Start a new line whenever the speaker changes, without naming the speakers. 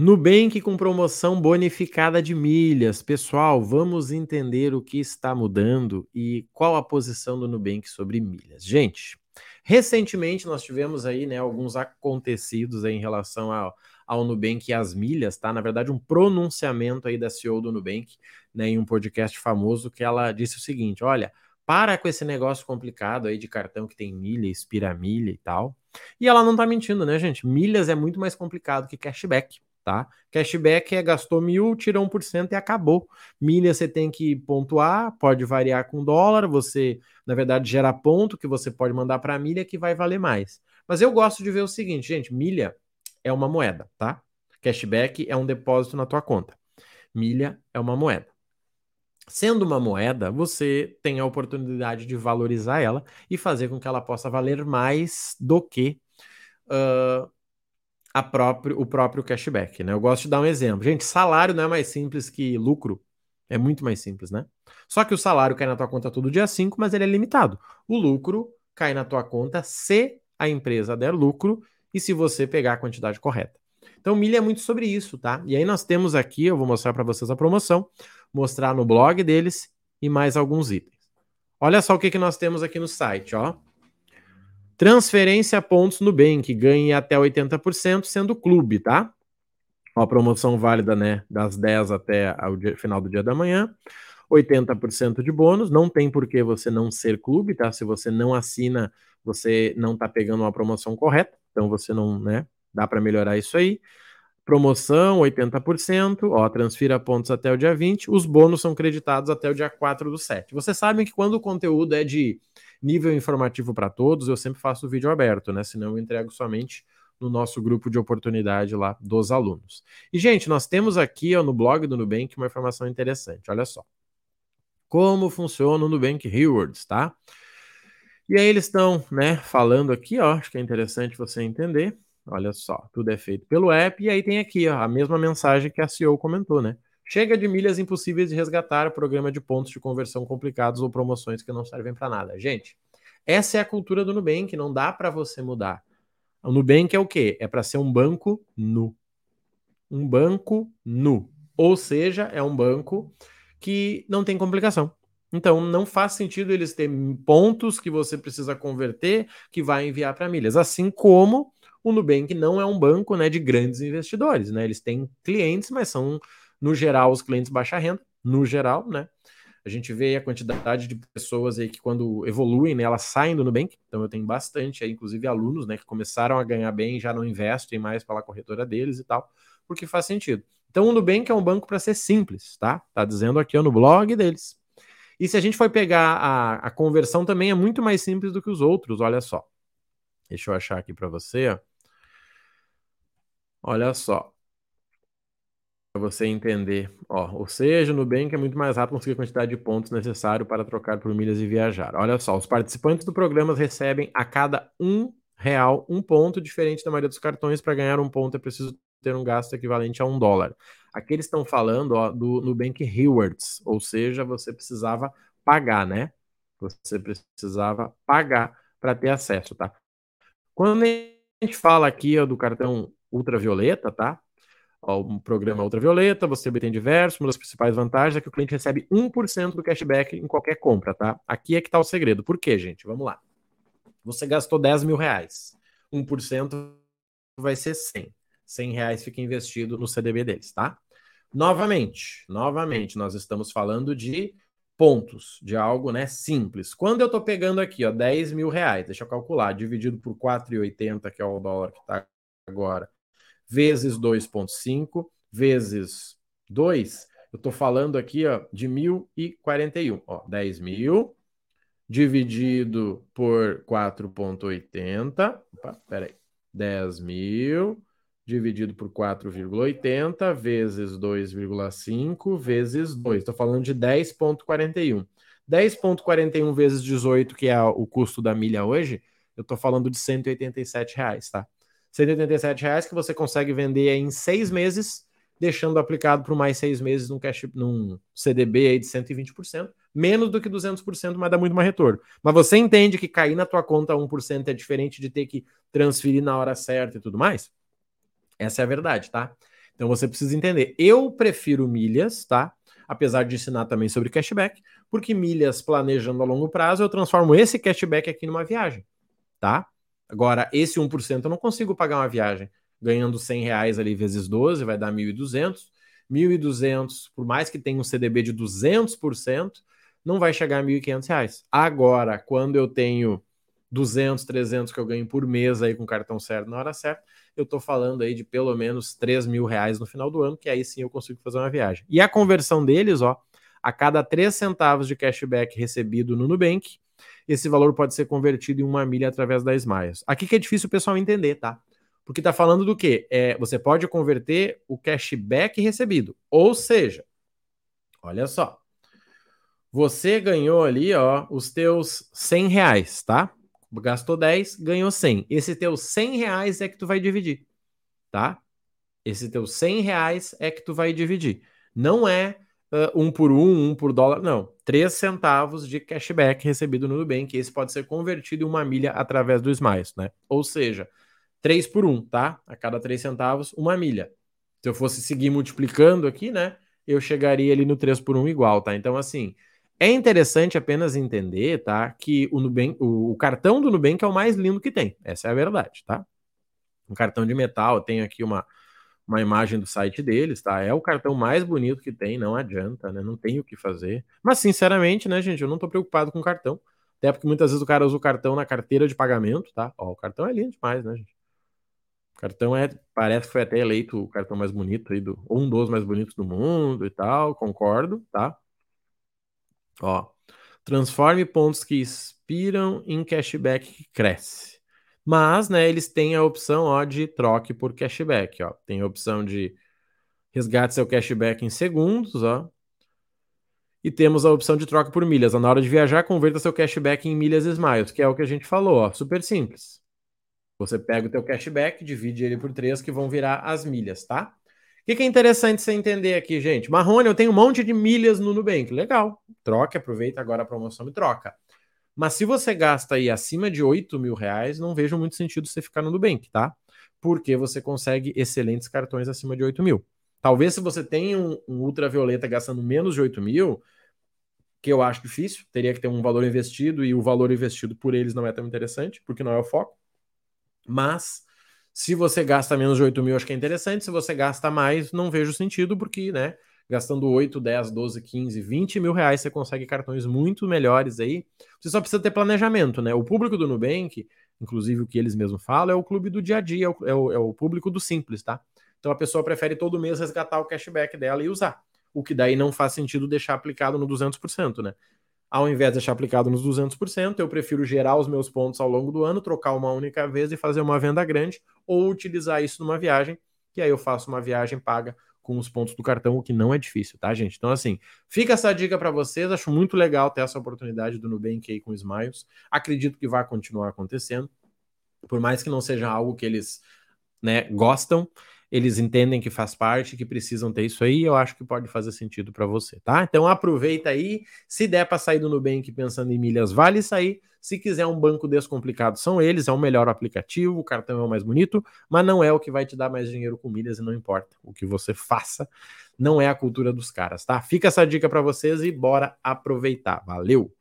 Nubank com promoção bonificada de milhas. Pessoal, vamos entender o que está mudando e qual a posição do Nubank sobre milhas. Gente, recentemente nós tivemos aí né, alguns acontecidos em relação ao, ao Nubank e às milhas, tá? Na verdade, um pronunciamento aí da CEO do Nubank, né, em um podcast famoso, que ela disse o seguinte: olha, para com esse negócio complicado aí de cartão que tem milha, expira milha e tal. E ela não tá mentindo, né, gente? Milhas é muito mais complicado que cashback tá? Cashback é gastou mil, tira 1% e acabou. Milha você tem que pontuar, pode variar com dólar, você, na verdade, gera ponto que você pode mandar para milha que vai valer mais. Mas eu gosto de ver o seguinte, gente, milha é uma moeda, tá? Cashback é um depósito na tua conta. Milha é uma moeda. Sendo uma moeda, você tem a oportunidade de valorizar ela e fazer com que ela possa valer mais do que próprio, o próprio cashback, né? Eu gosto de dar um exemplo. Gente, salário não é mais simples que lucro. É muito mais simples, né? Só que o salário cai na tua conta todo dia 5, mas ele é limitado. O lucro cai na tua conta se a empresa der lucro e se você pegar a quantidade correta. Então, milha é muito sobre isso, tá? E aí nós temos aqui, eu vou mostrar para vocês a promoção, mostrar no blog deles e mais alguns itens. Olha só o que, que nós temos aqui no site, ó. Transferência pontos no Bank, ganhe até 80% sendo clube, tá? Uma promoção válida, né, das 10 até o final do dia da manhã. 80% de bônus, não tem por que você não ser clube, tá? Se você não assina, você não tá pegando uma promoção correta, então você não, né, dá para melhorar isso aí. Promoção 80%, ó, transfira pontos até o dia 20, os bônus são creditados até o dia 4 do 7. Vocês sabem que quando o conteúdo é de nível informativo para todos, eu sempre faço o vídeo aberto, né? Senão eu entrego somente no nosso grupo de oportunidade lá dos alunos. E, gente, nós temos aqui ó, no blog do Nubank uma informação interessante. Olha só. Como funciona o Nubank Rewards, tá? E aí eles estão, né, falando aqui, ó, acho que é interessante você entender. Olha só, tudo é feito pelo app e aí tem aqui, ó, a mesma mensagem que a CEO comentou, né? Chega de milhas impossíveis de resgatar, programa de pontos de conversão complicados ou promoções que não servem para nada. Gente, essa é a cultura do Nubank, não dá para você mudar. O Nubank é o quê? É para ser um banco nu. Um banco nu. Ou seja, é um banco que não tem complicação. Então, não faz sentido eles terem pontos que você precisa converter que vai enviar para milhas. Assim como o Nubank não é um banco né, de grandes investidores. Né? Eles têm clientes, mas são no geral, os clientes baixa renda, no geral, né? A gente vê a quantidade de pessoas aí que quando evoluem, né, elas saem do Nubank. Então eu tenho bastante aí, inclusive alunos, né, que começaram a ganhar bem, já não investem mais pela corretora deles e tal, porque faz sentido. Então o Nubank é um banco para ser simples, tá? Tá dizendo aqui ó, no blog deles. E se a gente for pegar a, a conversão também é muito mais simples do que os outros, olha só. Deixa eu achar aqui para você, ó. Olha só para você entender. Ó, ou seja, no Nubank é muito mais rápido conseguir a quantidade de pontos necessário para trocar por milhas e viajar. Olha só, os participantes do programa recebem a cada um real um ponto, diferente da maioria dos cartões. Para ganhar um ponto é preciso ter um gasto equivalente a um dólar. Aqui eles estão falando ó, do Nubank Rewards, ou seja, você precisava pagar, né? Você precisava pagar para ter acesso, tá? Quando a gente fala aqui ó, do cartão ultravioleta, tá? O programa ultravioleta, você obtém diversos, uma das principais vantagens é que o cliente recebe 1% do cashback em qualquer compra, tá? Aqui é que tá o segredo. Por quê, gente? Vamos lá. Você gastou 10 mil reais. 1% vai ser 100. 100 reais fica investido no CDB deles, tá? Novamente, novamente, nós estamos falando de pontos, de algo né, simples. Quando eu estou pegando aqui, ó, 10 mil reais, deixa eu calcular, dividido por 4,80, que é o dólar que está agora, vezes 2,5 vezes 2, eu estou falando aqui ó, de 1.041. Ó, 10 mil dividido por 4,80. Opa, peraí. 10 mil dividido por 4,80 vezes 2,5 vezes 2. Estou falando de 10,41. 10,41 vezes 18, que é o custo da milha hoje, eu estou falando de 187 reais, tá? 187 reais que você consegue vender em seis meses, deixando aplicado por mais seis meses num, cash, num CDB aí de 120%, menos do que 200%, mas dá muito mais retorno. Mas você entende que cair na tua conta 1% é diferente de ter que transferir na hora certa e tudo mais? Essa é a verdade, tá? Então você precisa entender. Eu prefiro milhas, tá? Apesar de ensinar também sobre cashback, porque milhas planejando a longo prazo, eu transformo esse cashback aqui numa viagem, tá? Agora, esse 1% eu não consigo pagar uma viagem ganhando 100 reais ali vezes 12, vai dar 1.200. 1.200, por mais que tenha um CDB de 200%, não vai chegar a 1.500 reais. Agora, quando eu tenho 200, 300 que eu ganho por mês aí com cartão certo na hora certa, eu tô falando aí de pelo menos 3 mil reais no final do ano, que aí sim eu consigo fazer uma viagem. E a conversão deles, ó, a cada 3 centavos de cashback recebido no Nubank, esse valor pode ser convertido em uma milha através da Smiles. Aqui que é difícil o pessoal entender, tá? Porque tá falando do quê? É, você pode converter o cashback recebido. Ou seja, olha só. Você ganhou ali, ó, os teus 100 reais, tá? Gastou 10, ganhou 100. Esse teu 100 reais é que tu vai dividir, tá? Esse teu 100 reais é que tu vai dividir. Não é uh, um por um, um por dólar, não. 3 centavos de cashback recebido no Nubank. Esse pode ser convertido em uma milha através do Smiles, né? Ou seja, 3 por 1, tá? A cada 3 centavos, uma milha. Se eu fosse seguir multiplicando aqui, né? Eu chegaria ali no 3 por 1 igual, tá? Então, assim, é interessante apenas entender, tá? Que o, Nubank, o, o, cartão do Nubank é o mais lindo que tem. Essa é a verdade, tá? Um cartão de metal, tem aqui uma, uma imagem do site deles, tá? É o cartão mais bonito que tem, não adianta, né? Não tem o que fazer. Mas, sinceramente, né, gente, eu não tô preocupado com o cartão. Até porque muitas vezes o cara usa o cartão na carteira de pagamento, tá? Ó, o cartão é lindo demais, né, gente? O cartão é, parece que foi até eleito o cartão mais bonito aí, do, um dos mais bonitos do mundo e tal, concordo, tá? Ó, transforme pontos que expiram em cashback que cresce. Mas, né, eles têm a opção, ó, de troque por cashback, ó. Tem a opção de resgate seu cashback em segundos, ó. E temos a opção de troca por milhas. Na hora de viajar, converta seu cashback em milhas Smiles, que é o que a gente falou, ó. Super simples. Você pega o teu cashback, divide ele por três, que vão virar as milhas, tá? O que, que é interessante você entender aqui, gente? Marrone, eu tenho um monte de milhas no Nubank. Legal. Troca, aproveita agora a promoção e troca. Mas se você gasta aí acima de 8 mil reais, não vejo muito sentido você ficar no Nubank, tá? Porque você consegue excelentes cartões acima de 8 mil. Talvez se você tem um, um ultravioleta gastando menos de 8 mil, que eu acho difícil, teria que ter um valor investido e o valor investido por eles não é tão interessante, porque não é o foco. Mas se você gasta menos de 8 mil, acho que é interessante. Se você gasta mais, não vejo sentido, porque, né? Gastando 8, 10, 12, 15, 20 mil reais, você consegue cartões muito melhores aí. Você só precisa ter planejamento, né? O público do Nubank, inclusive o que eles mesmos falam, é o clube do dia a dia, é o, é o público do simples, tá? Então a pessoa prefere todo mês resgatar o cashback dela e usar. O que daí não faz sentido deixar aplicado no 200%, né? Ao invés de deixar aplicado nos 200%, eu prefiro gerar os meus pontos ao longo do ano, trocar uma única vez e fazer uma venda grande, ou utilizar isso numa viagem, que aí eu faço uma viagem paga com os pontos do cartão, o que não é difícil, tá, gente? Então, assim, fica essa dica para vocês. Acho muito legal ter essa oportunidade do Nubank aí com os Smiles. Acredito que vai continuar acontecendo, por mais que não seja algo que eles né, gostam eles entendem que faz parte, que precisam ter isso aí, eu acho que pode fazer sentido para você, tá? Então aproveita aí, se der para sair do Nubank pensando em milhas, vale sair. Se quiser um banco descomplicado, são eles, é o melhor aplicativo, o cartão é o mais bonito, mas não é o que vai te dar mais dinheiro com milhas e não importa. O que você faça não é a cultura dos caras, tá? Fica essa dica para vocês e bora aproveitar. Valeu!